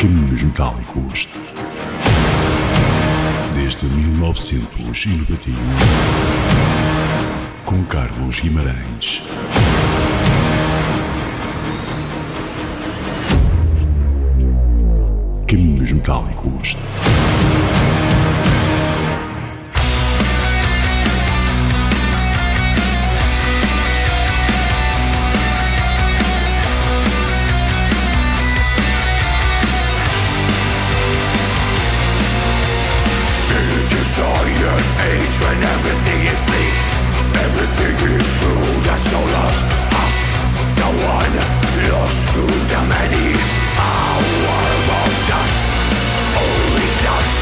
Caminhos Metálicos. Desde 1991. Com Carlos Guimarães. Caminhos Metálicos. when everything is bleak. Everything is through the solos of the one Lost to the many. Our world of dust, only dust.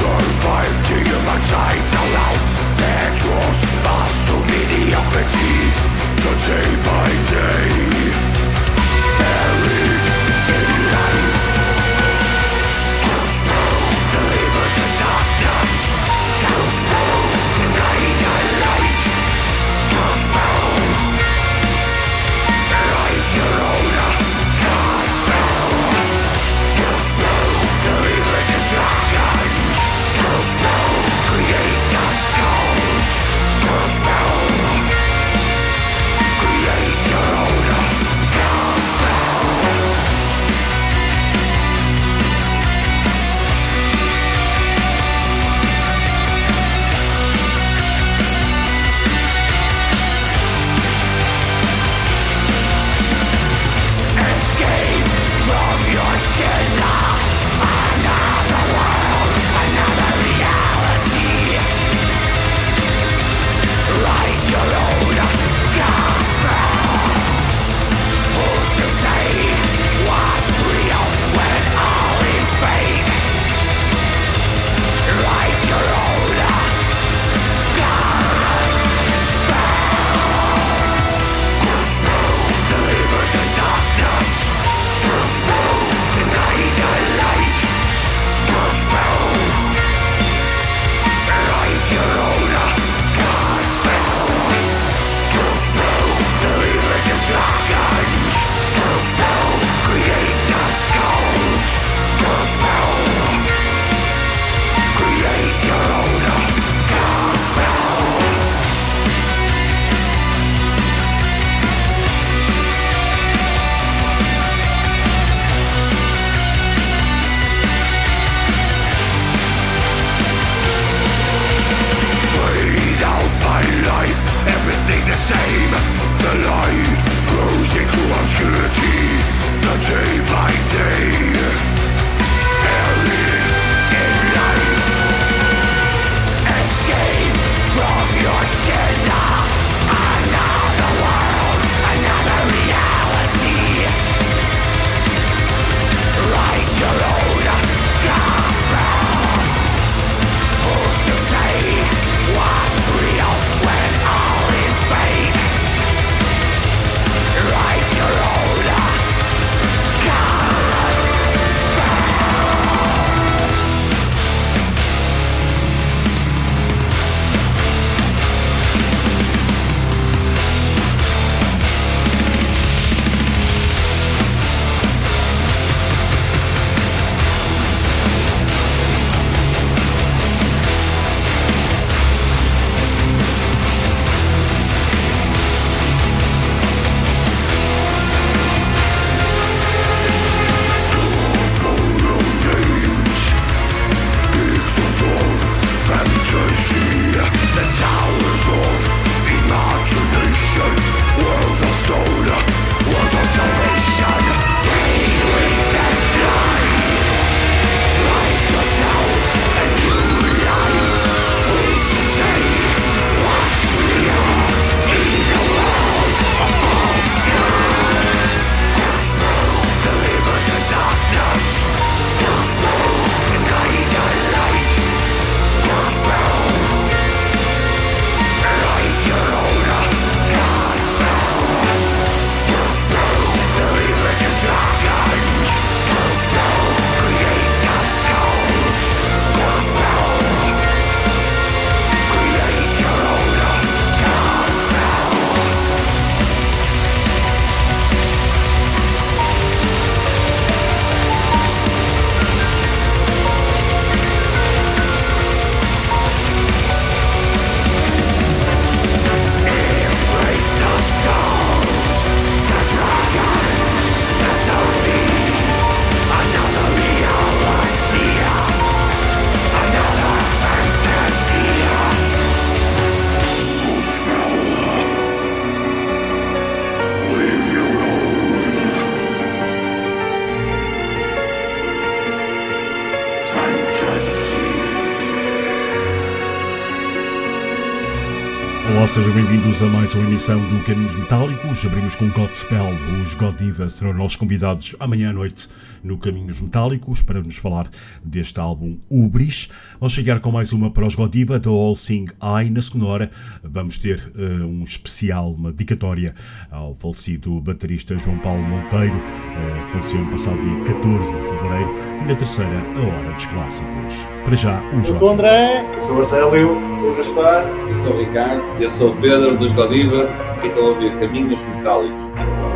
Survive the human tides allow cross us to mediocrity, to day by day. The light grows into obscurity, the day by day. Sejam bem-vindos a mais uma emissão do Caminhos Metálicos. Abrimos com Godspell. Os God Divas serão nossos convidados amanhã à noite no Caminhos Metálicos para nos falar deste álbum Ubris. Vamos ficar com mais uma para os God Diva, da All Sing I. Na segunda hora vamos ter uh, um especial, uma dedicatória ao falecido baterista João Paulo Monteiro, uh, que faleceu no passado dia 14 de fevereiro. E na terceira, a Hora dos Clássicos. Para já, os Eu sou o André, eu sou o Marcelo, eu sou o Gaspar, eu sou o Ricardo, eu sou o Pedro dos Godiva e estou a ouvir Caminhos Metálicos.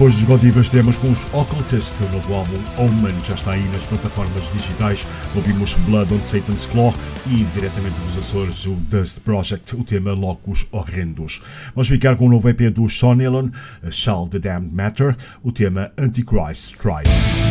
Depois dos Godivas temos com os Occultist, o novo álbum Omen, já está aí nas plataformas digitais. Ouvimos Blood on Satan's Claw e diretamente dos Açores o Dust Project, o tema Locos Horrendos. Vamos ficar com o novo EP do Sean Elon, Shall the Damned Matter, o tema Antichrist Strike.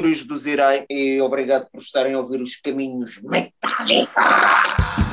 Sepulturas do Zirei e obrigado por estarem a ouvir os caminhos metálicos.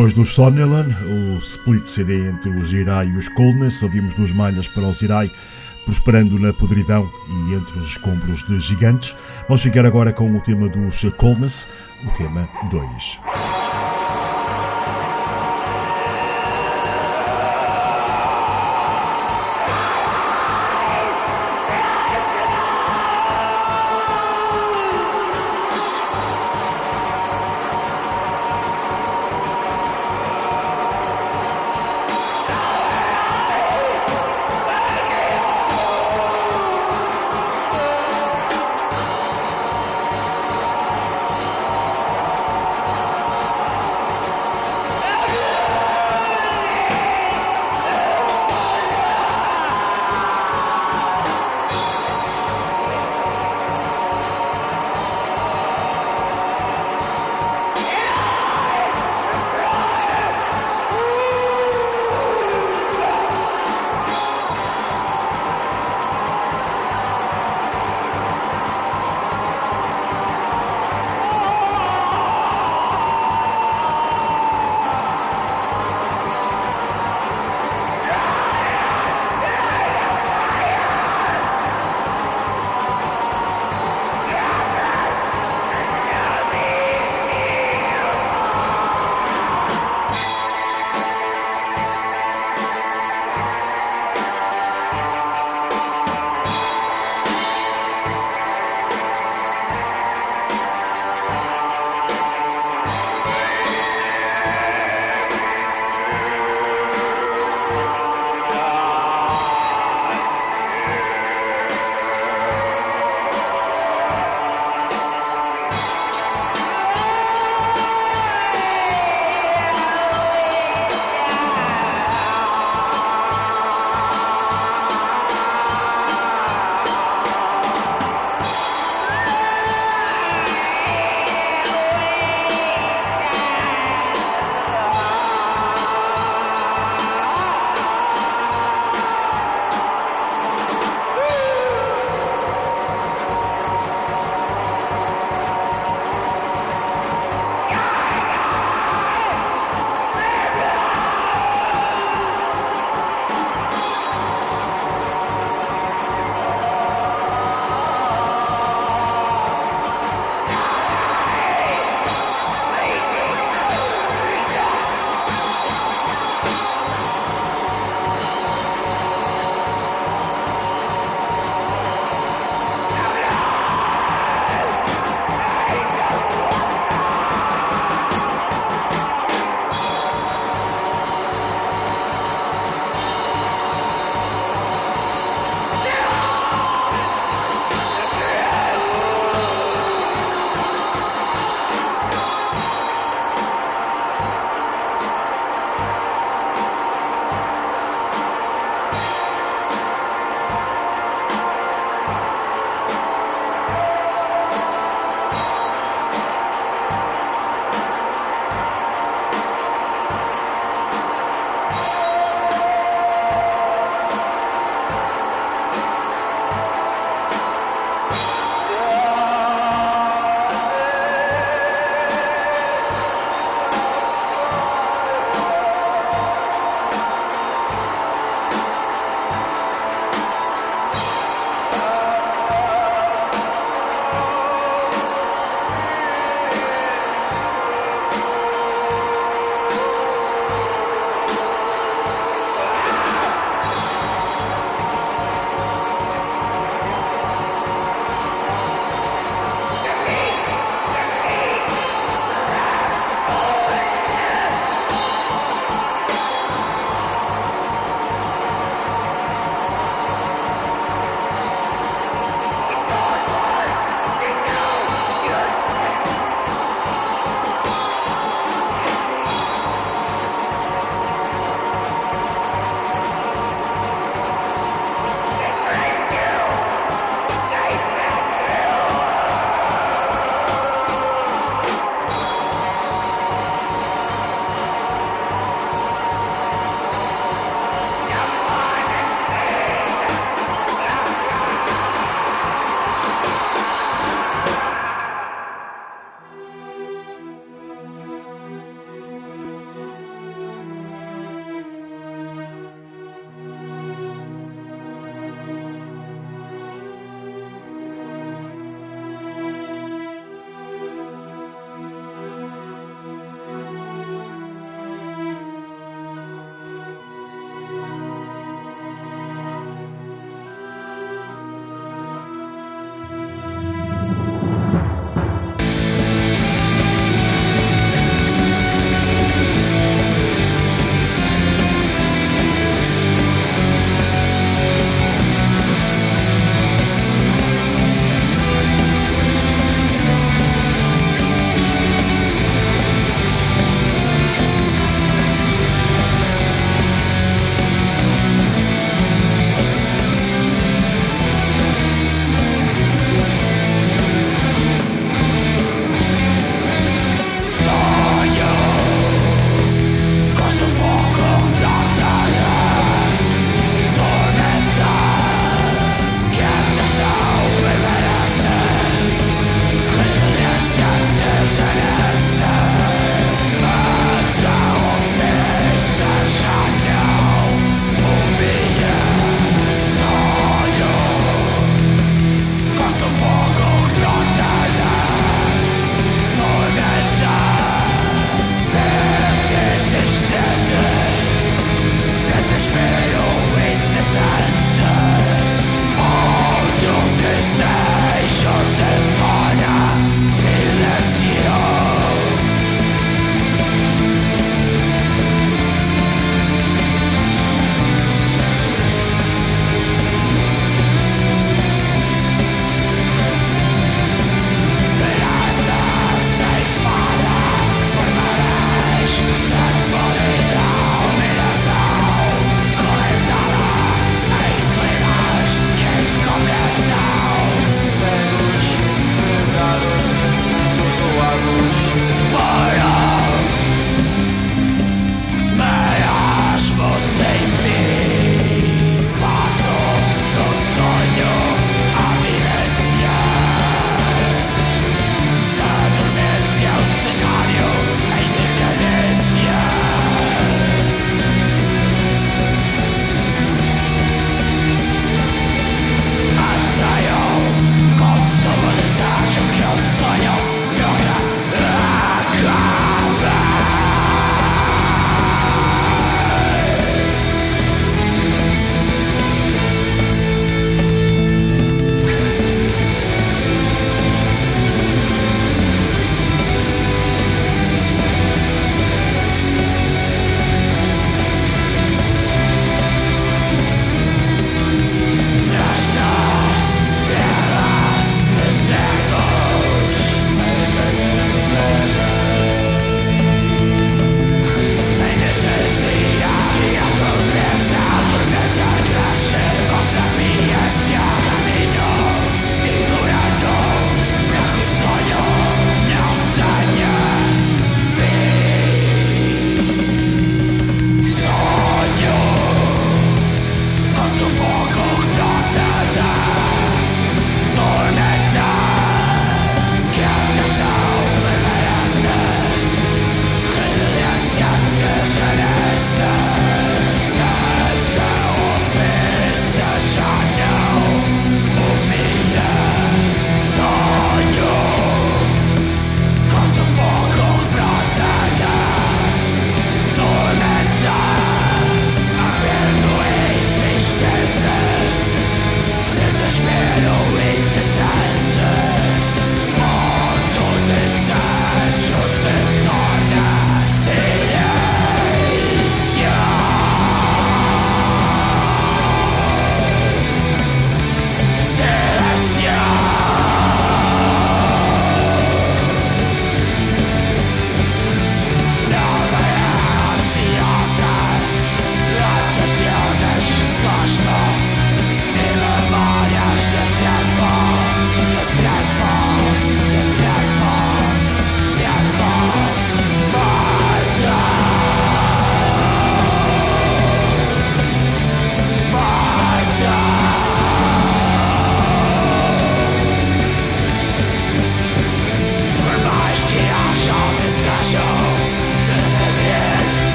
Depois do Sonnelan, o split CD entre os Irai e os Coldness, ouvimos duas malhas para os Irai, prosperando na podridão e entre os escombros de gigantes. Vamos ficar agora com o tema dos Coldness, o tema 2.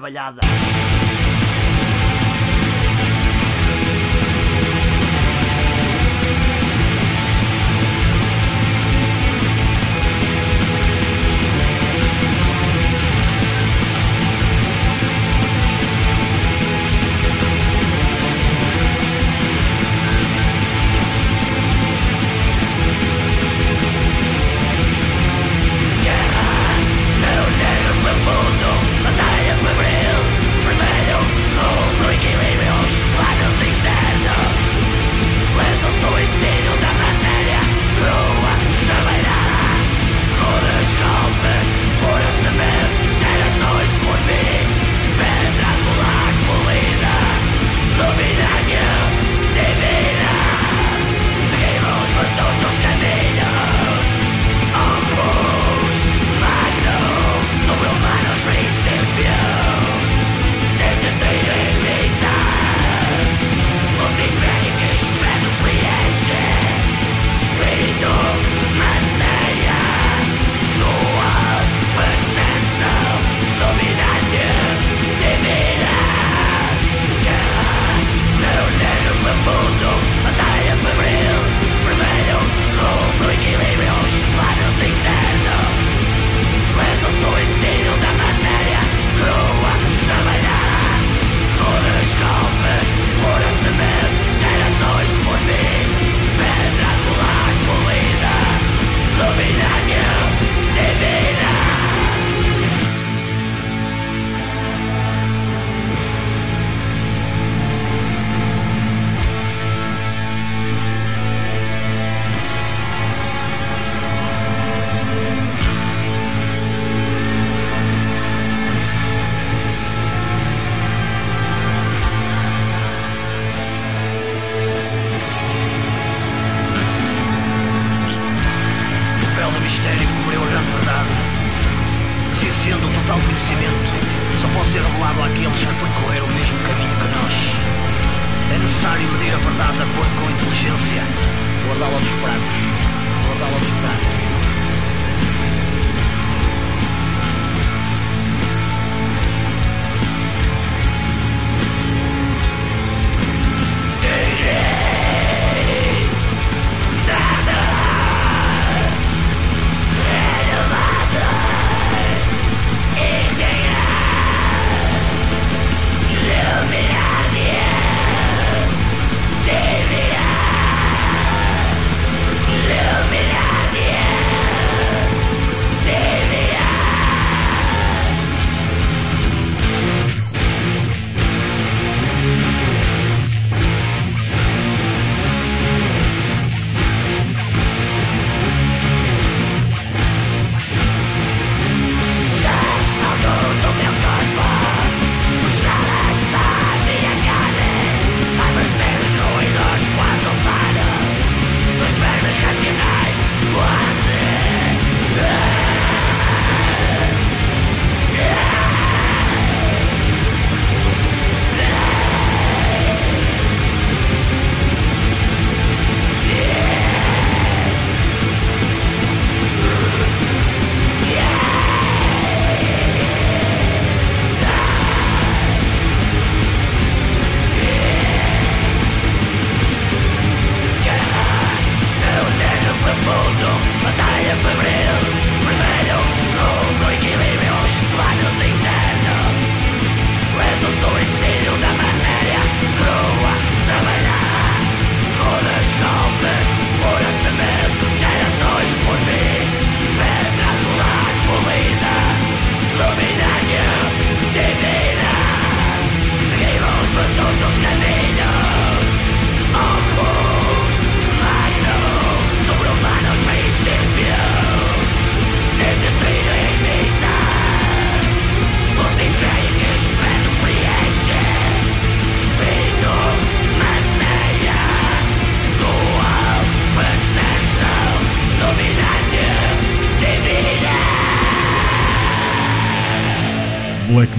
Que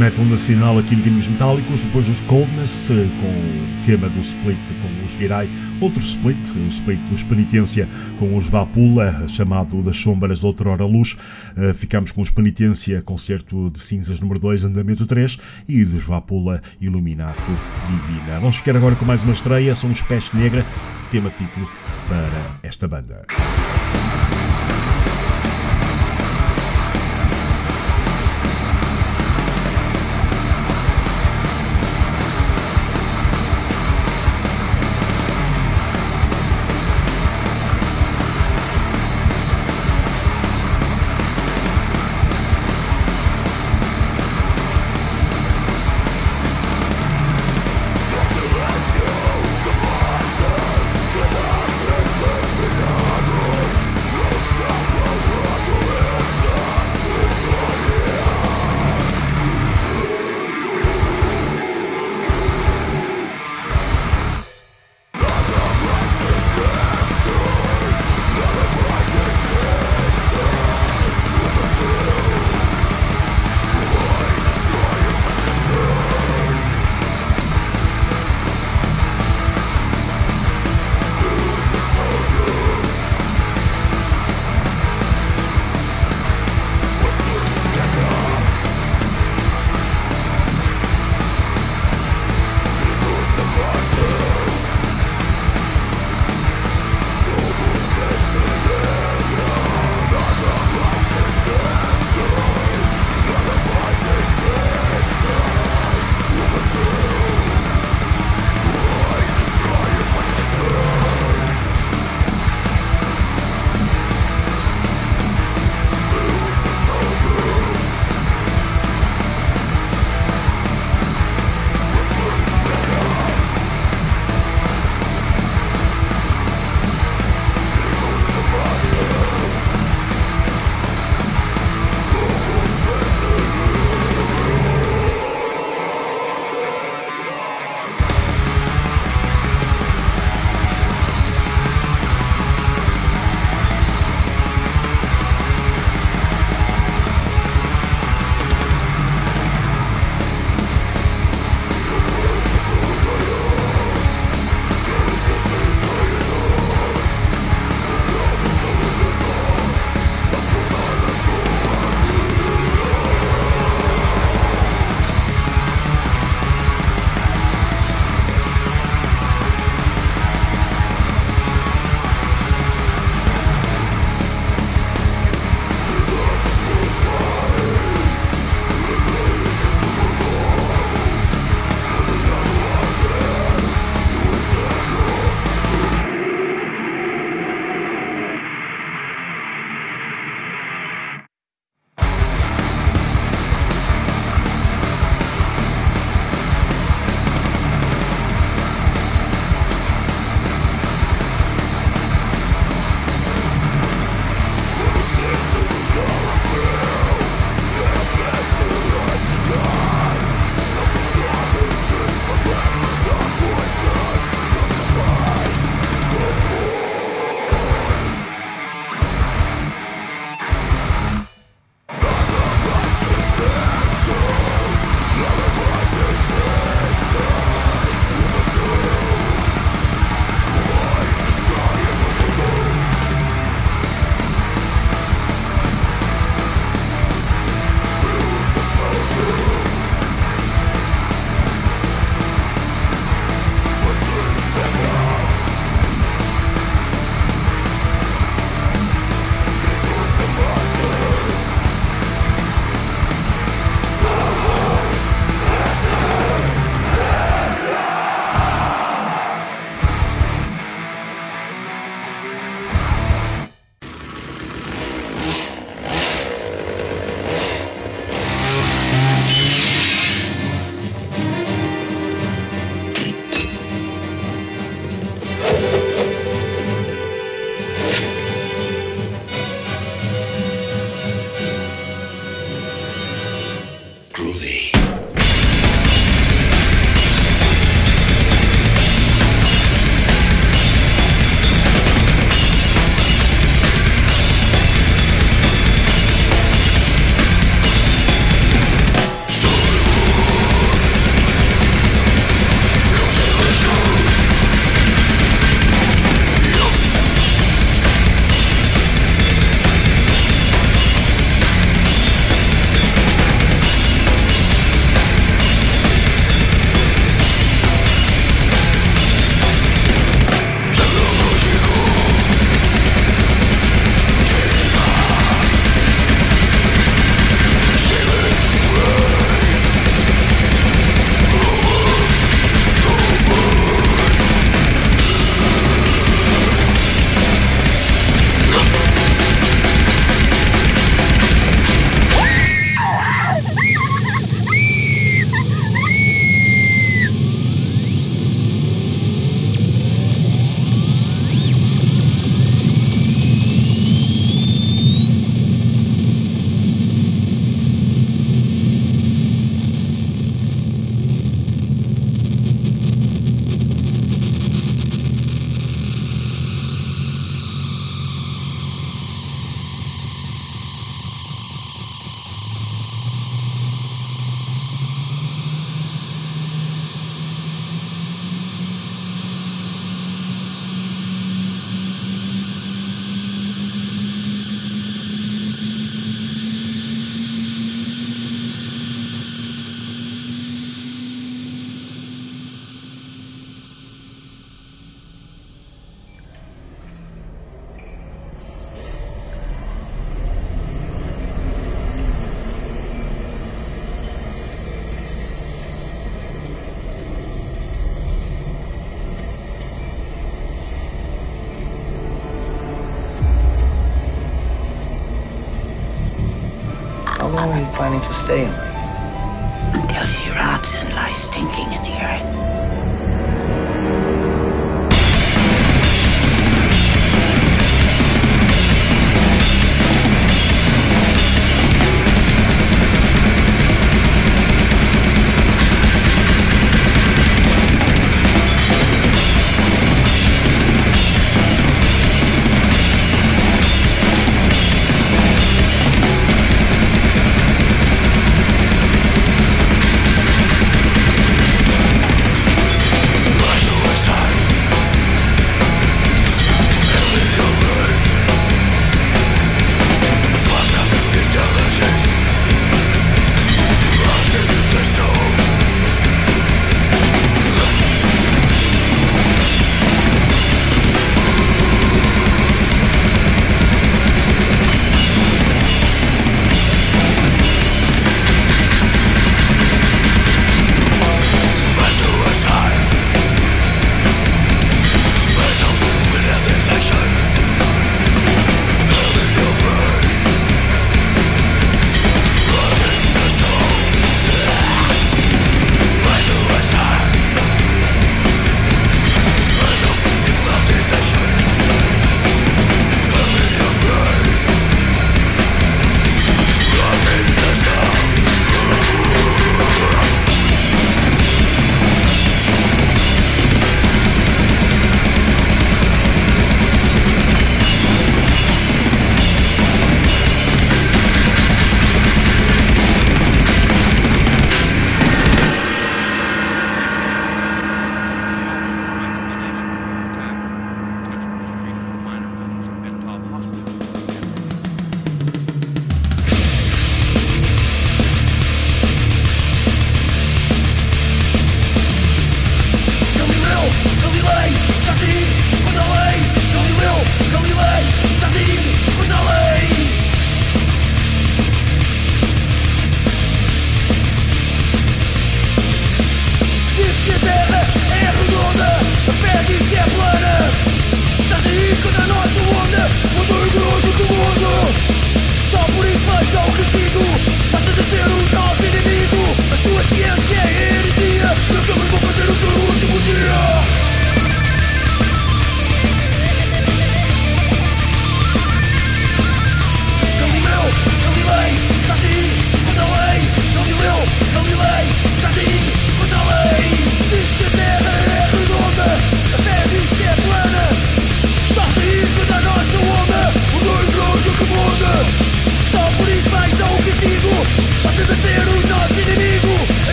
metal nacional aqui no Games Metálicos, depois os Coldness, eh, com o tema do split com os Girai, outro split, o split dos Penitência com os Vapula, chamado das Sombras Outrora Luz, eh, ficamos com os Penitência, concerto de cinzas número 2, andamento 3, e dos Vapula, Iluminato Divina. Vamos ficar agora com mais uma estreia, são os Peste Negra, tema título para esta banda.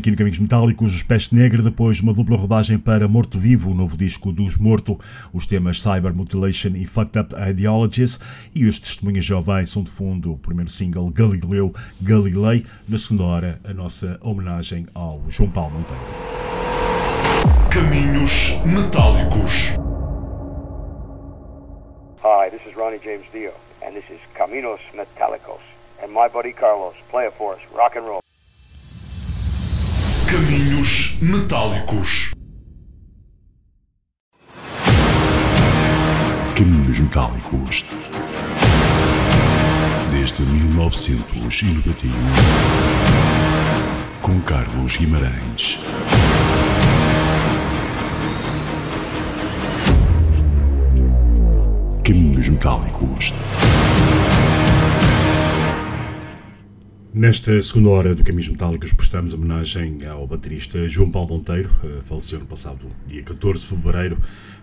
Aqui no Caminhos Metálicos, Peste Negra, depois uma dupla rodagem para Morto Vivo, o novo disco dos Morto, os temas Cyber Mutilation e Fucked Up Ideologies, e os testemunhas jovens são de fundo o primeiro single Galileu Galilei, na segunda hora a nossa homenagem ao João Paulo Monteiro. Caminhos Metálicos Hi, this is Ronnie James Dio, and this is Caminos Metálicos, and my buddy Carlos, play it for us, rock and roll. Caminhos Metálicos. Caminhos Metálicos. Desde 1991. Com Carlos Guimarães. Caminhos Metálicos. Nesta segunda hora do Caminhos Metálicos prestamos homenagem ao baterista João Paulo Monteiro, eh, faleceu no passado dia 14 de fevereiro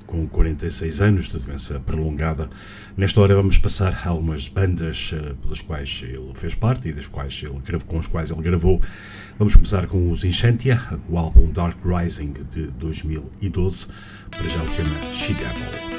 com 46 anos de doença prolongada. Nesta hora vamos passar algumas bandas eh, pelas quais ele fez parte e das quais ele, com as quais ele gravou. Vamos começar com os Enchantia, o álbum Dark Rising de 2012, para já o tema She Devil.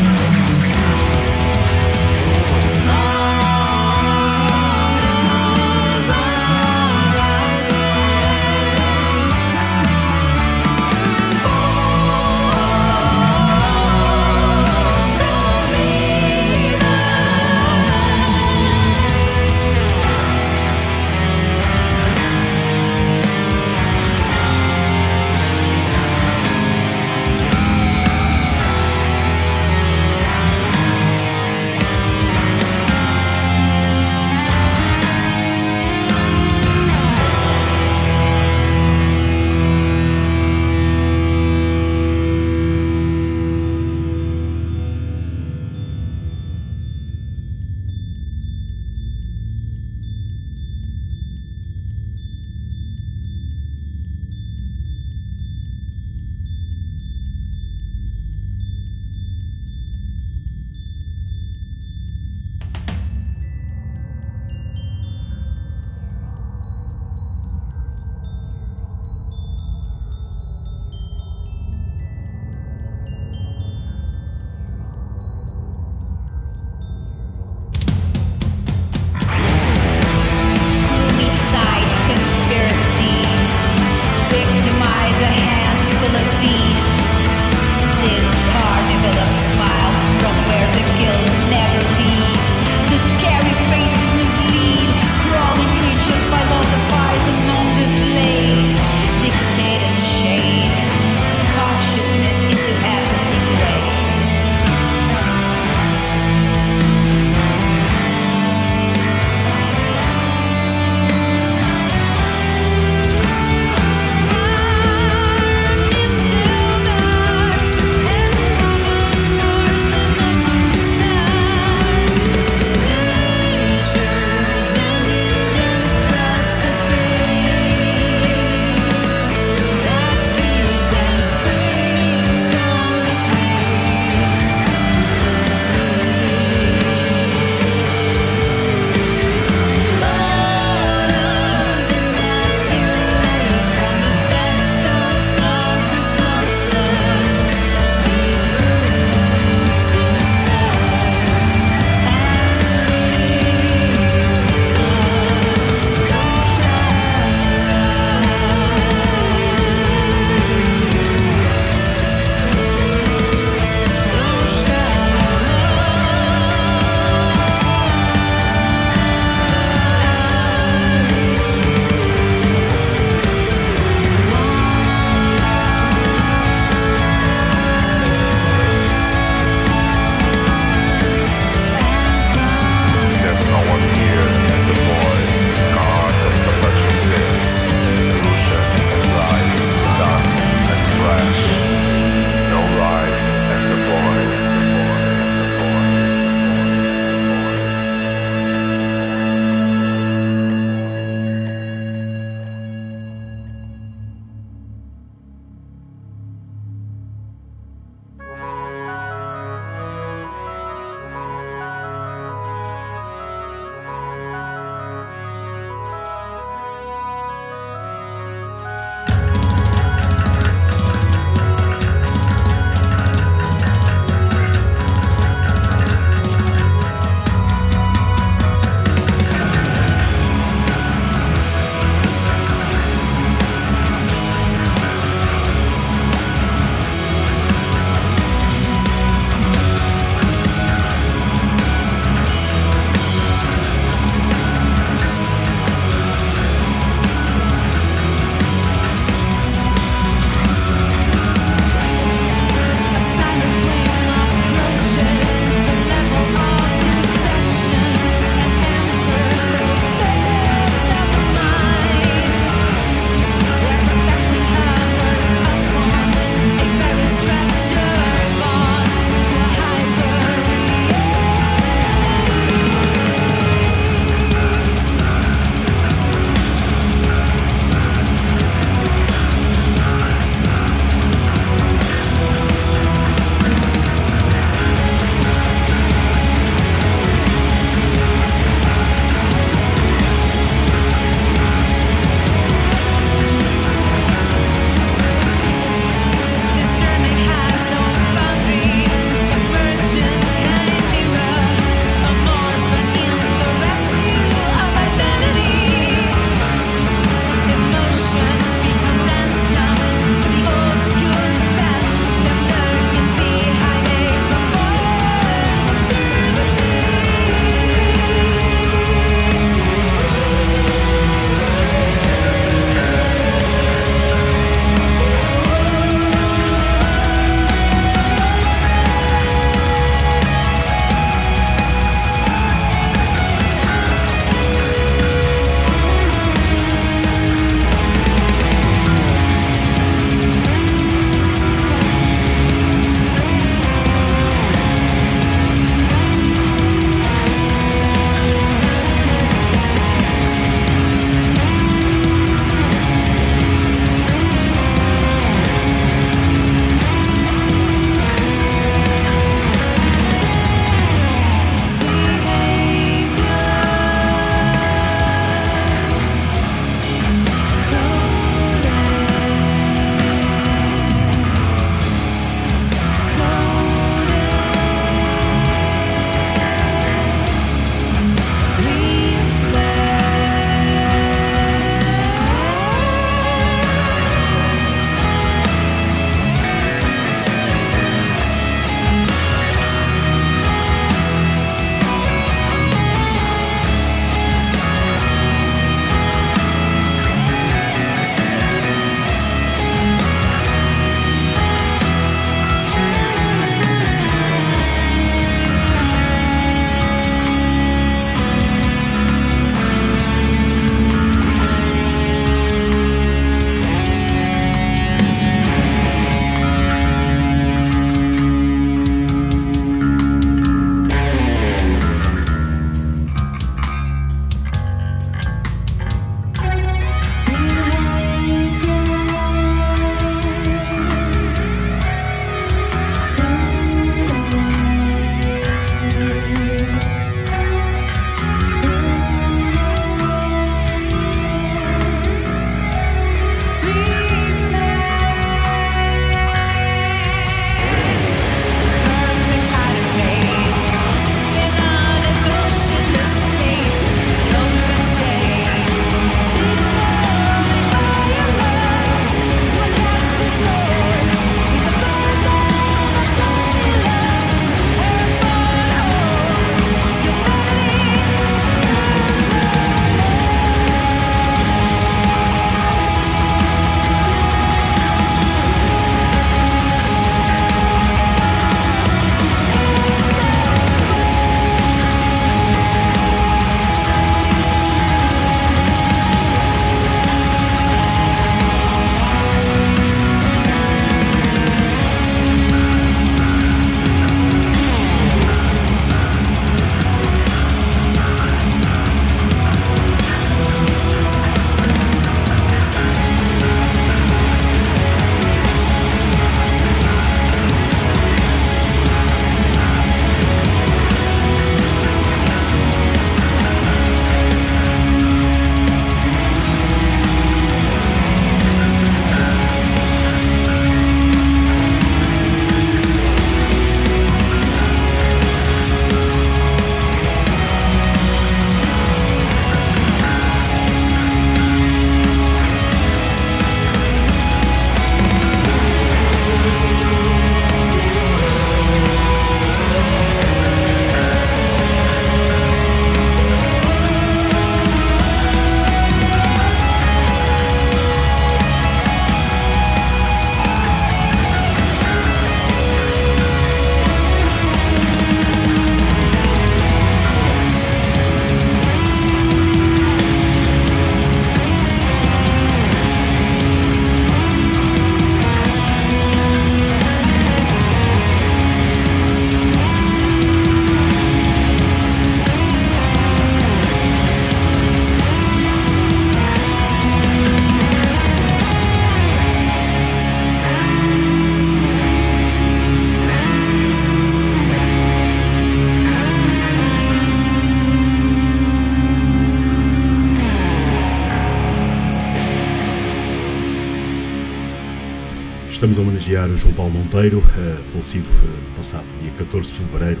Homenagear o João Paulo Monteiro, uh, falecido uh, passado dia 14 de fevereiro.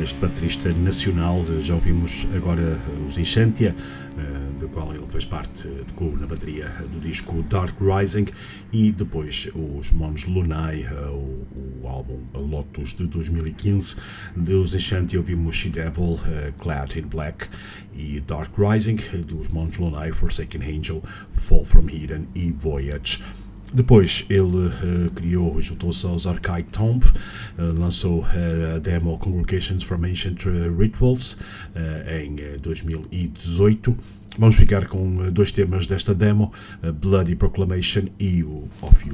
Este baterista nacional, já ouvimos agora os Enchantia, do qual ele fez parte tocou na bateria do disco Dark Rising, e depois os Mons Lunai, o, o, álbum Lotus de 2015. Dos Enchantia ouvimos She Devil, Clad in Black, e Dark Rising, dos Mons Lunai, Forsaken Angel, Fall from Eden e Voyage. Depois ele uh, criou juntou-se aos Archaic Tomb, uh, lançou a demo Congregations from Ancient Rituals em 2018. Vamos ficar com dois temas desta demo, Bloody Proclamation e o Of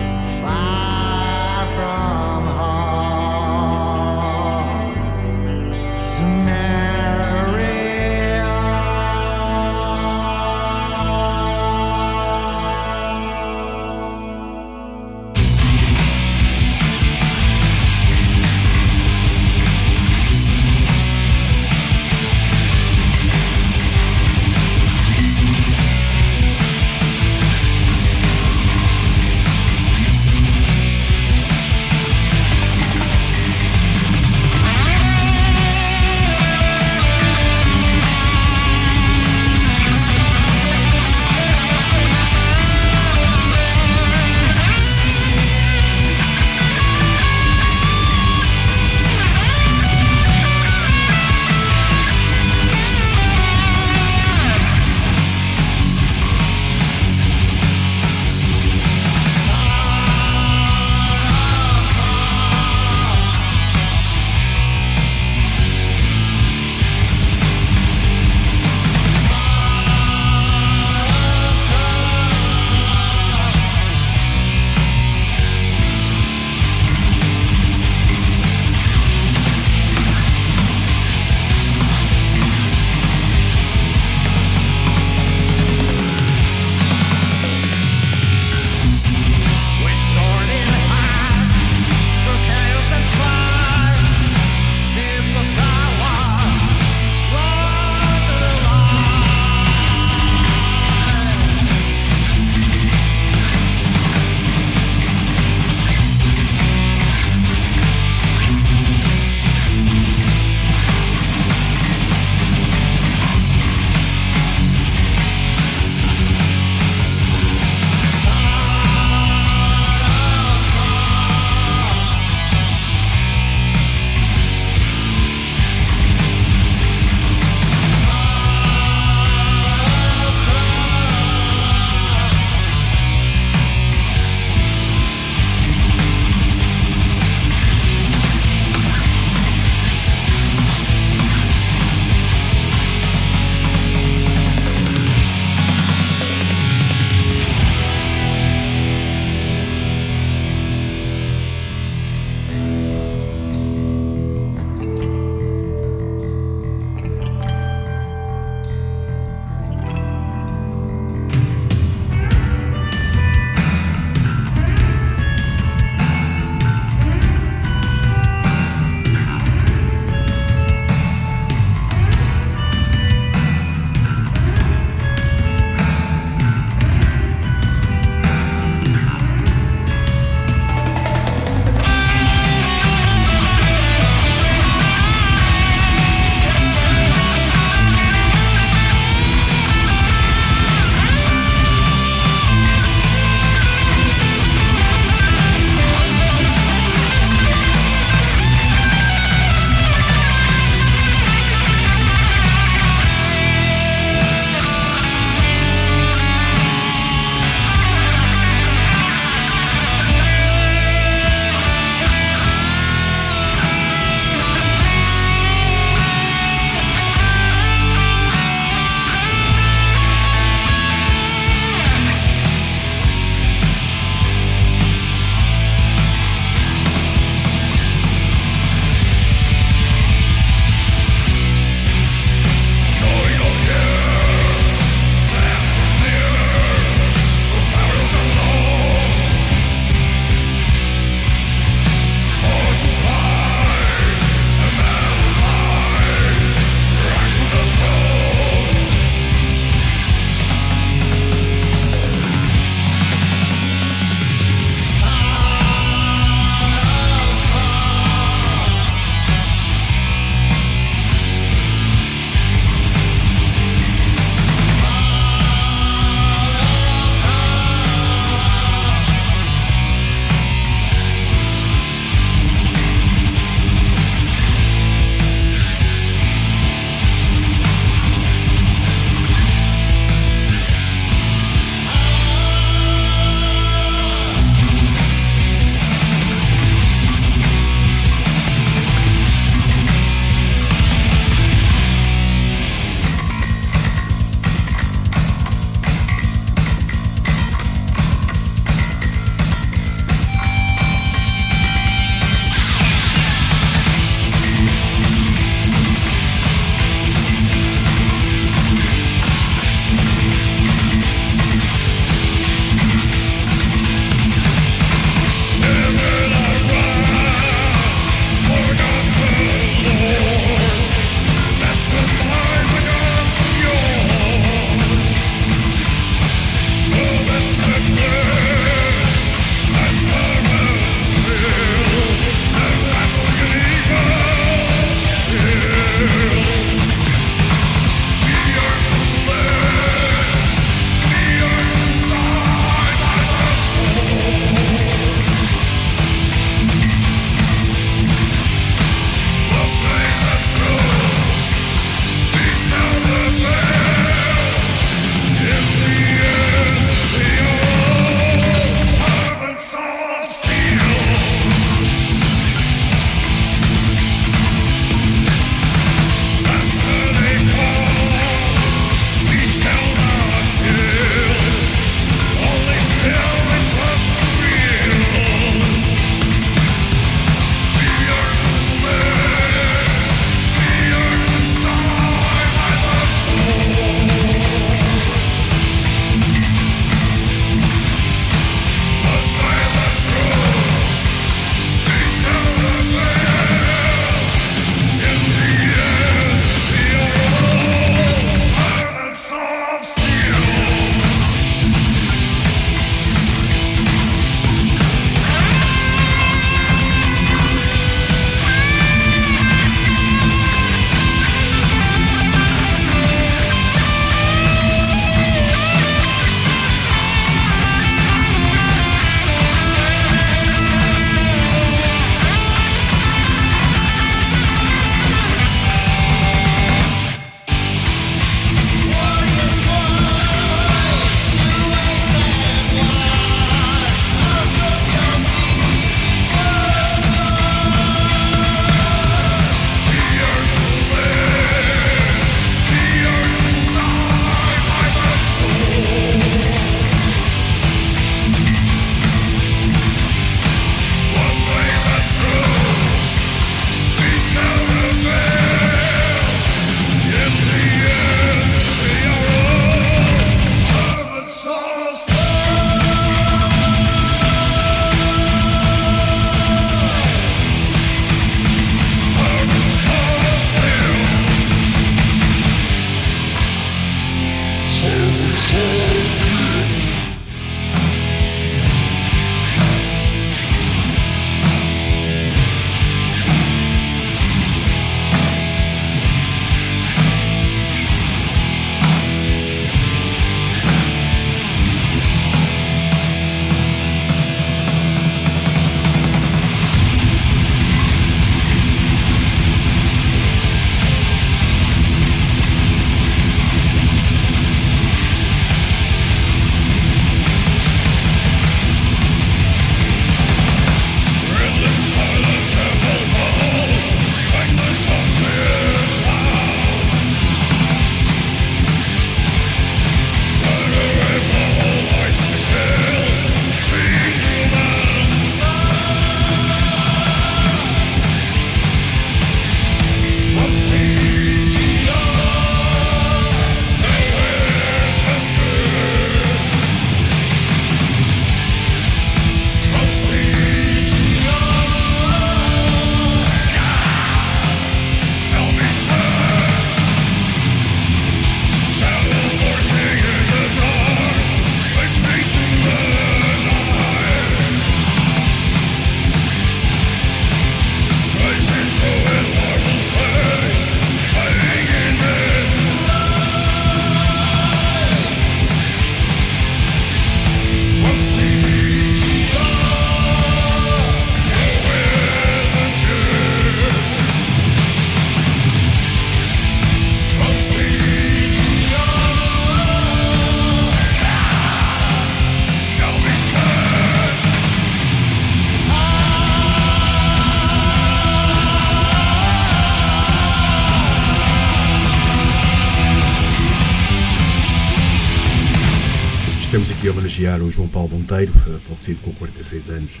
João Paulo Monteiro, eh, falecido com 46 anos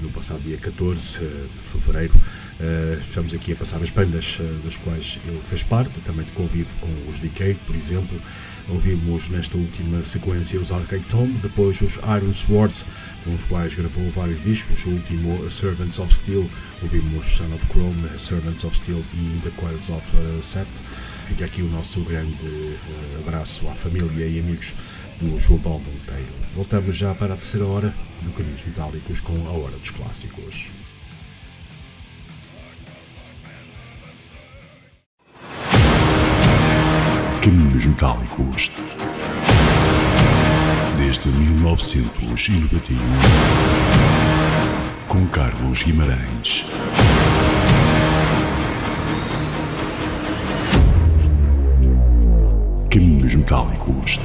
no passado dia 14 de fevereiro. Estamos aqui a passar as bandas das quais ele fez parte, também de convido com os Decade, por exemplo. Ouvimos nesta última sequência os Arcade Tomb, depois os Iron Swords, com os quais gravou vários discos. O último, Servants of Steel, ouvimos Son of Chrome, Servants of Steel e The Coils of Set. Fica aqui o nosso grande abraço à família e amigos do João Paulo Monteiro. Voltamos já para a terceira hora do Caminhos Metálicos com a Hora dos Clássicos. Caminhos Metálicos Desde 1991 Com Carlos Guimarães Caminhos Metálicos.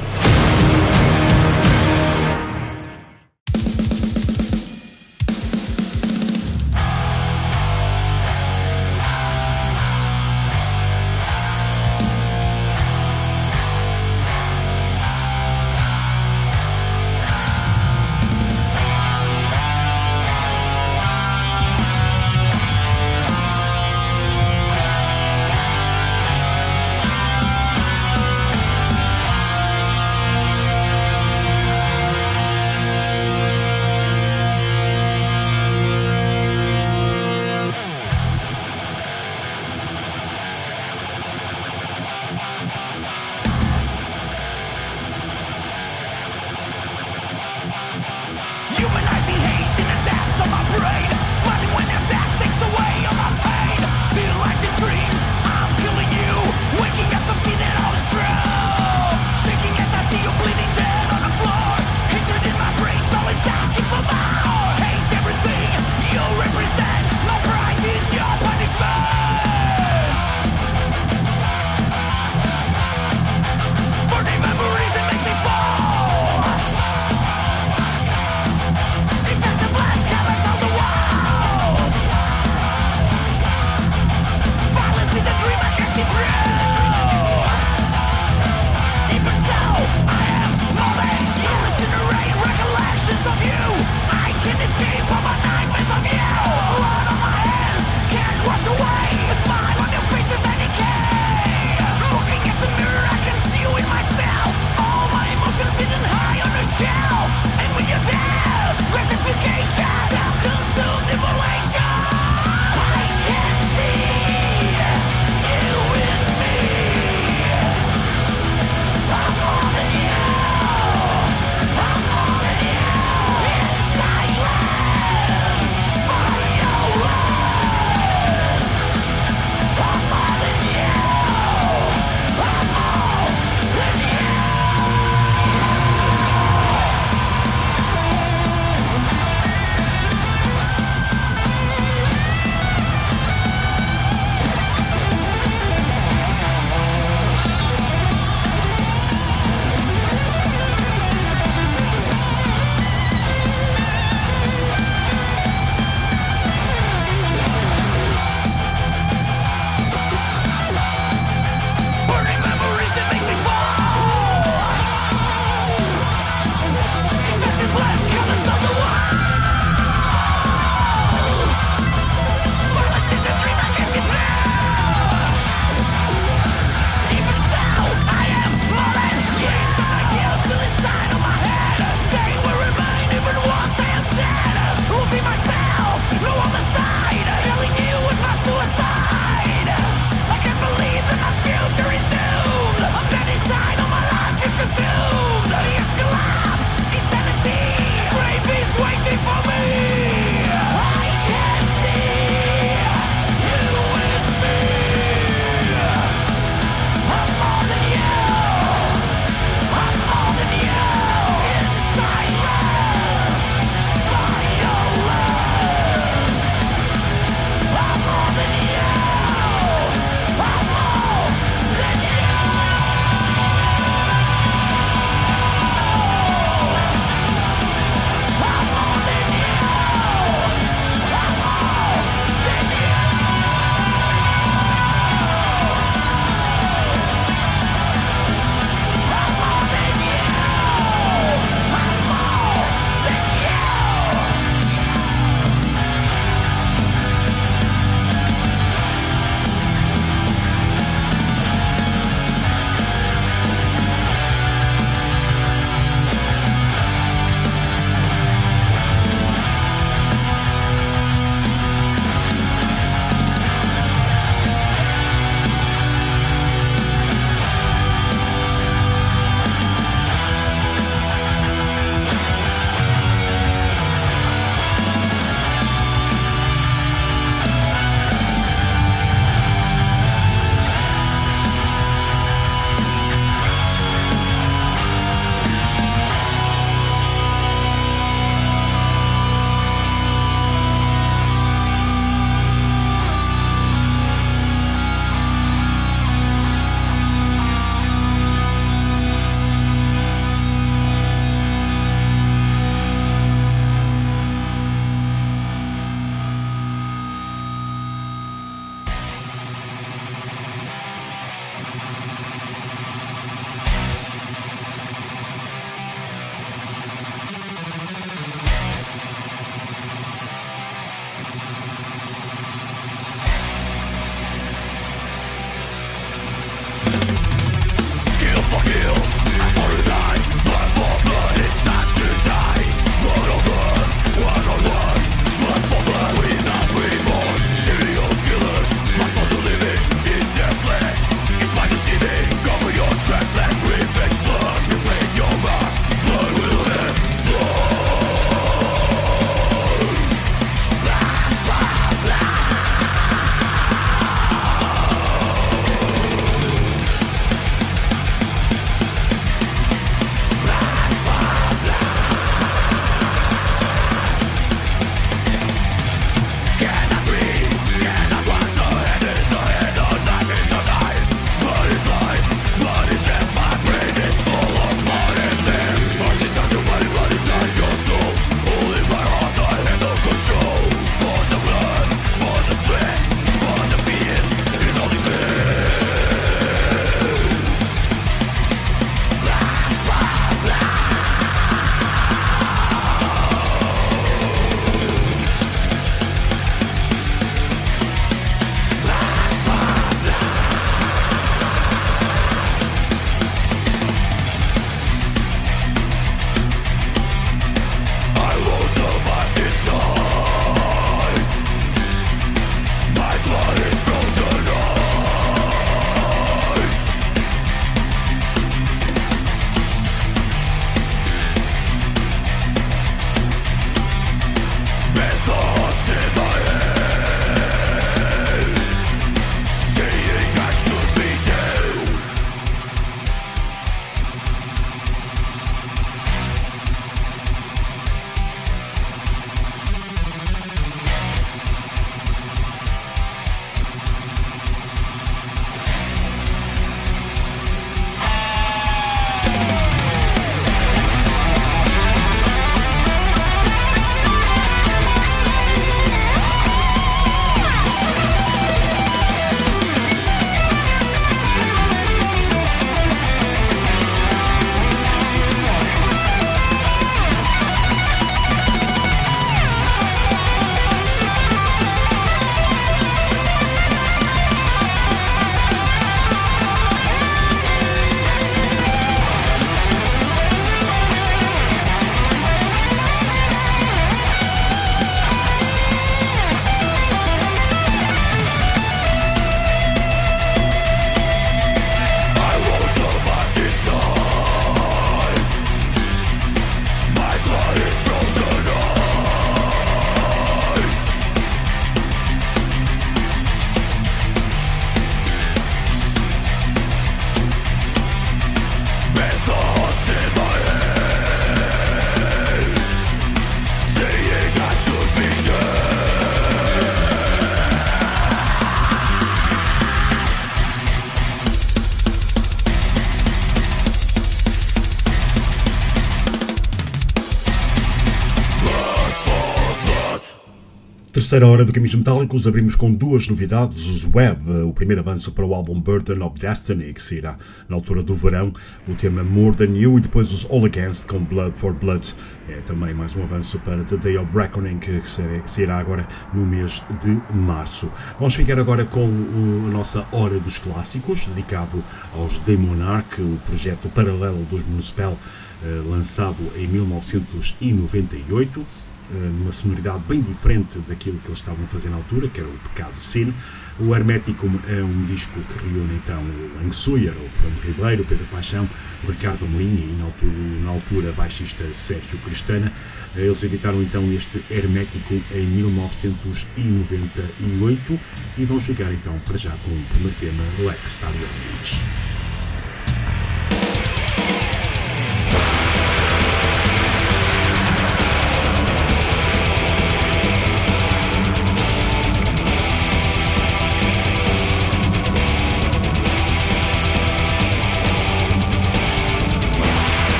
Terceira hora do Caminhos Metálicos abrimos com duas novidades. Os Web, o primeiro avanço para o álbum Burden of Destiny, que sairá na altura do verão, o tema More Than You, e depois os All Against com Blood for Blood. É também mais um avanço para The Day of Reckoning, que sairá agora no mês de março. Vamos ficar agora com a nossa Hora dos Clássicos, dedicado aos Demonarch, o projeto paralelo dos Municipal, eh, lançado em 1998 numa eh, sonoridade bem diferente daquilo que eles estavam a fazer na altura, que era o Pecado Sin. O Hermeticum é um disco que reúne então o Ang Suyer, o Fernando Ribeiro, o Pedro Paixão, o Ricardo Molinha e na altura, na altura baixista Sérgio Cristana. Eles editaram então este Hermeticum em 1998 e vamos ficar então para já com o primeiro tema Lex Talionis.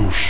Metálicos.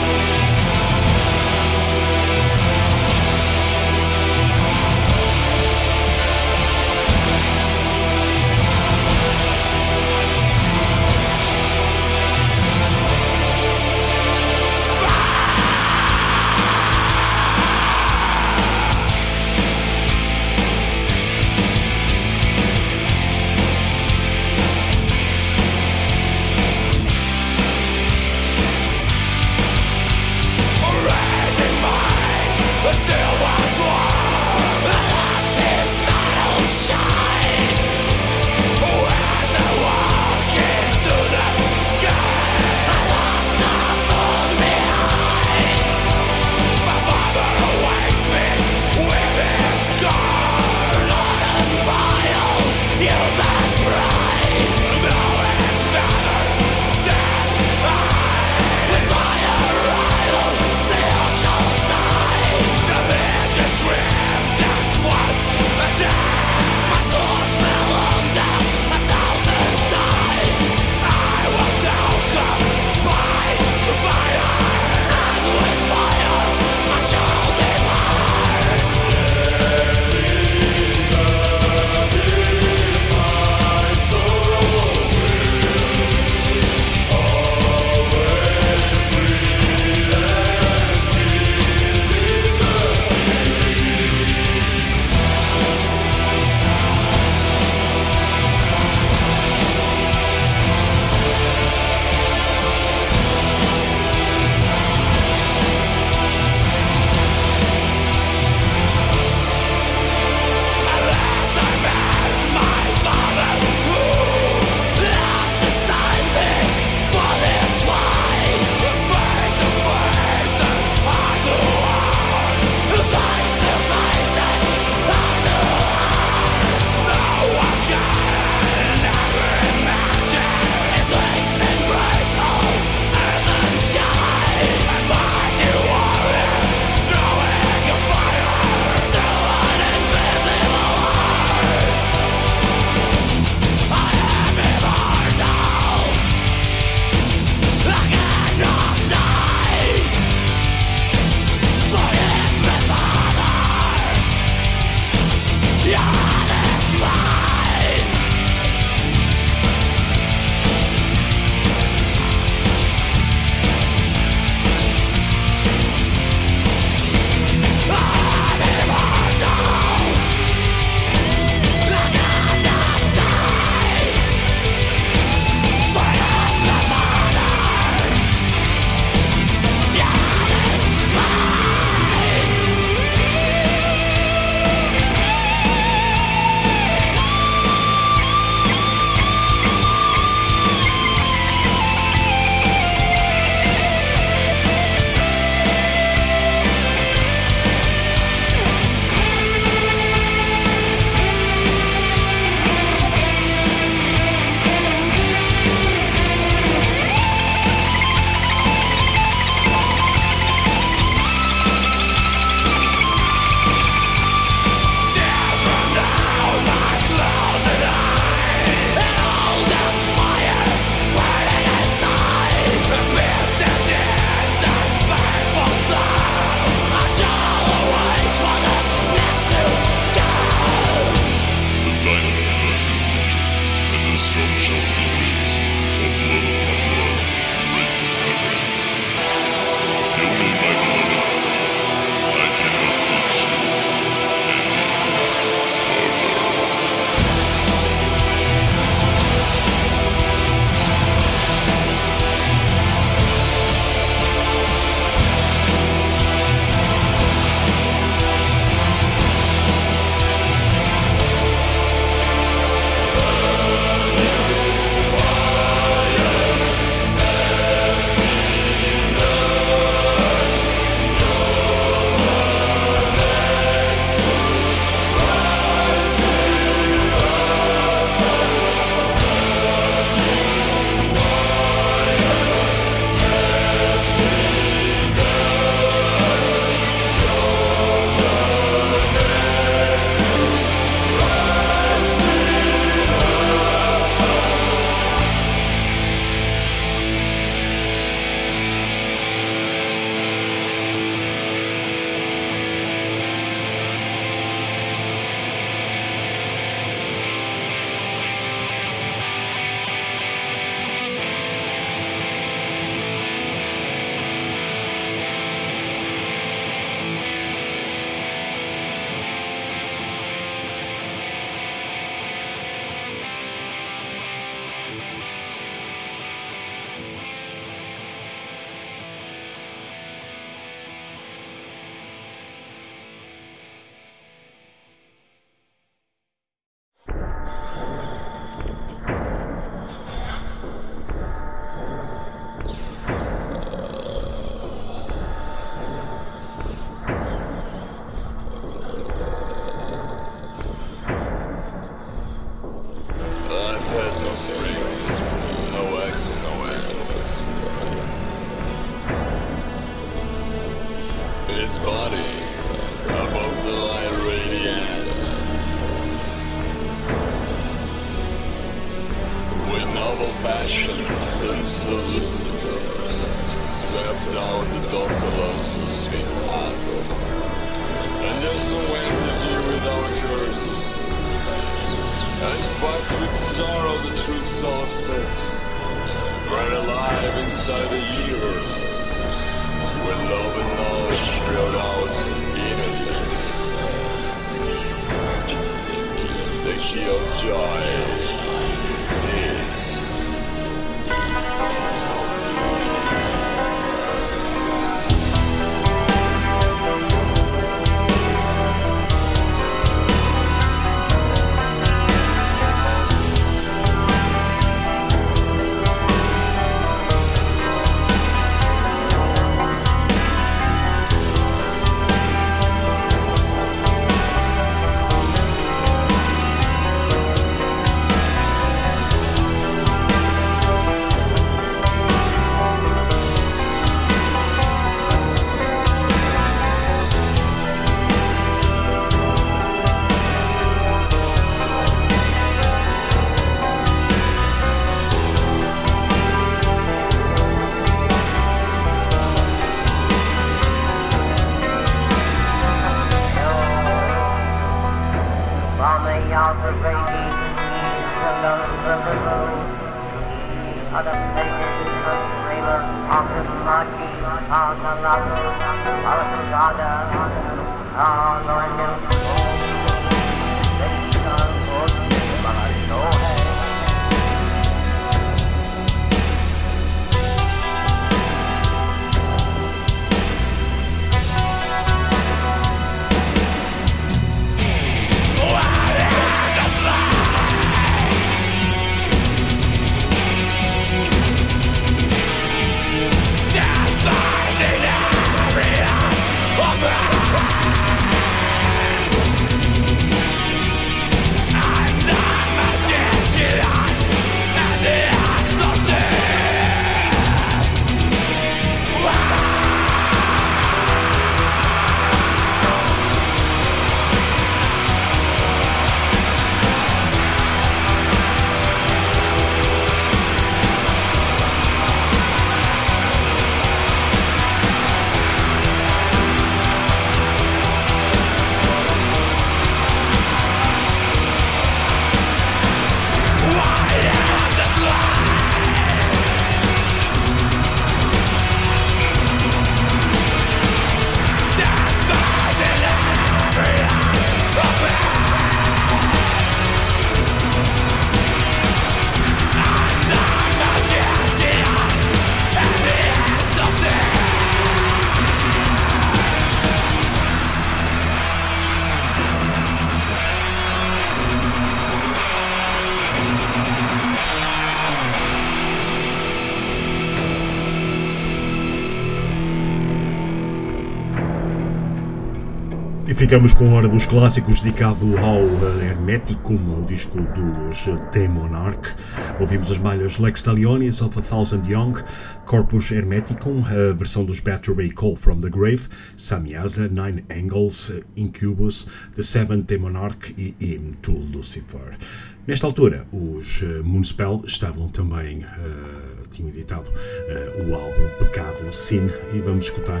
Ficamos com a hora dos clássicos dedicado ao Hermeticum, ao disco dos The Monarch. Ouvimos as malhas Lex Talionis of a Thousand Young, Corpus Hermeticum, a versão dos Battery Call from the Grave, Samyaza, Nine Angles, Incubus, The Seven The Monarch e Hymn to Lucifer. Nesta altura, os uh, Moonspell estavam também, uh, tinham editado uh, o álbum Pecado Sin e vamos escutar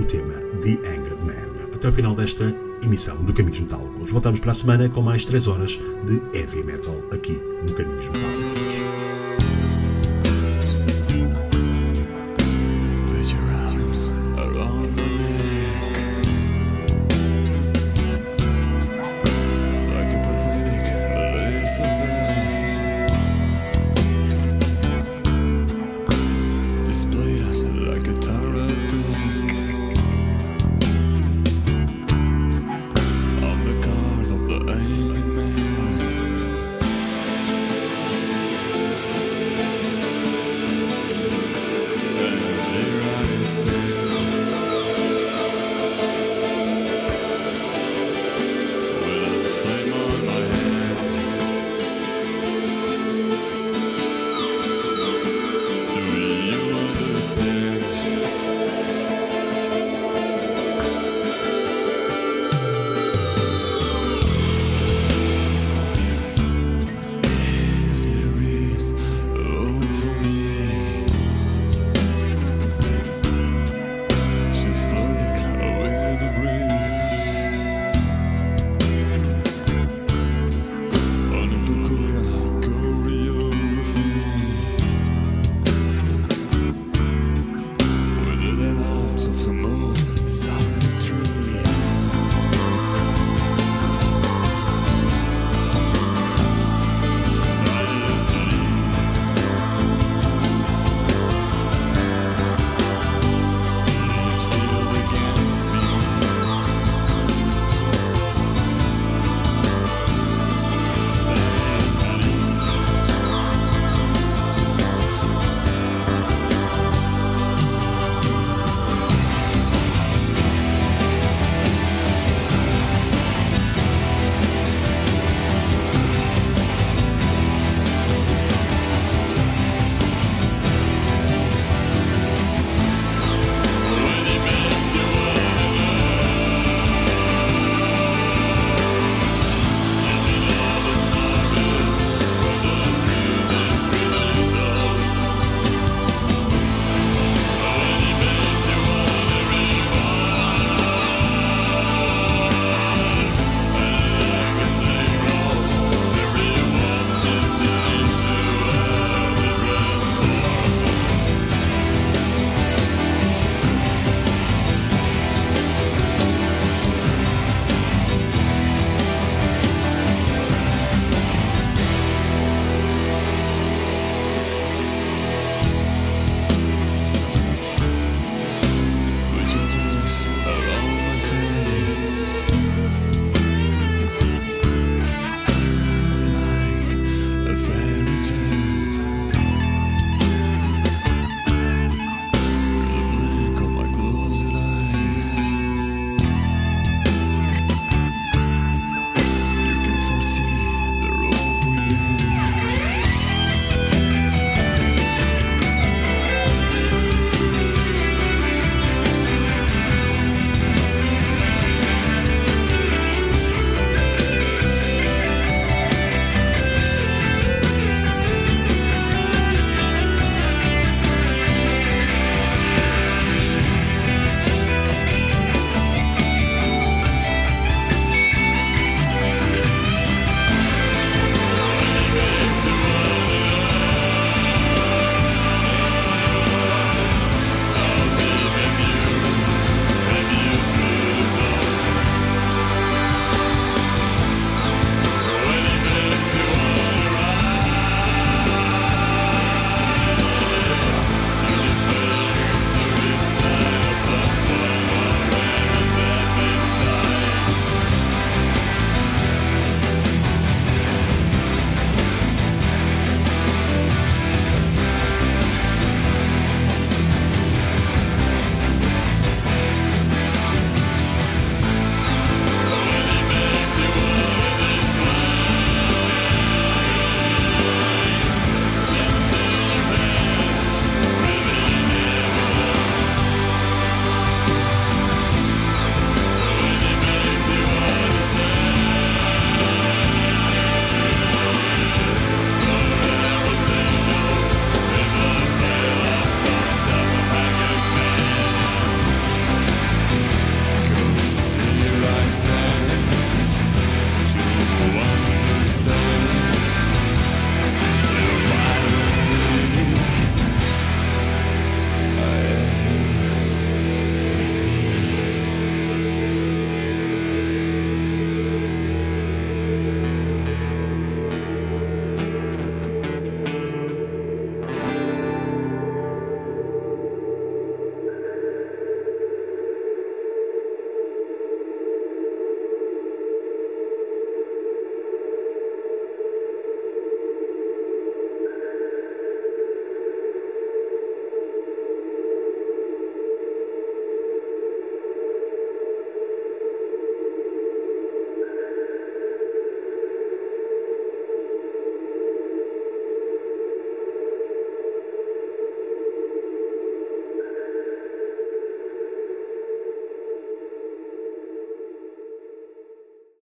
o tema The Anged Man. Até o final desta emissão do Caminhos Metálicos. Voltamos para a semana com mais 3 horas de heavy metal aqui no Caminhos Metálicos.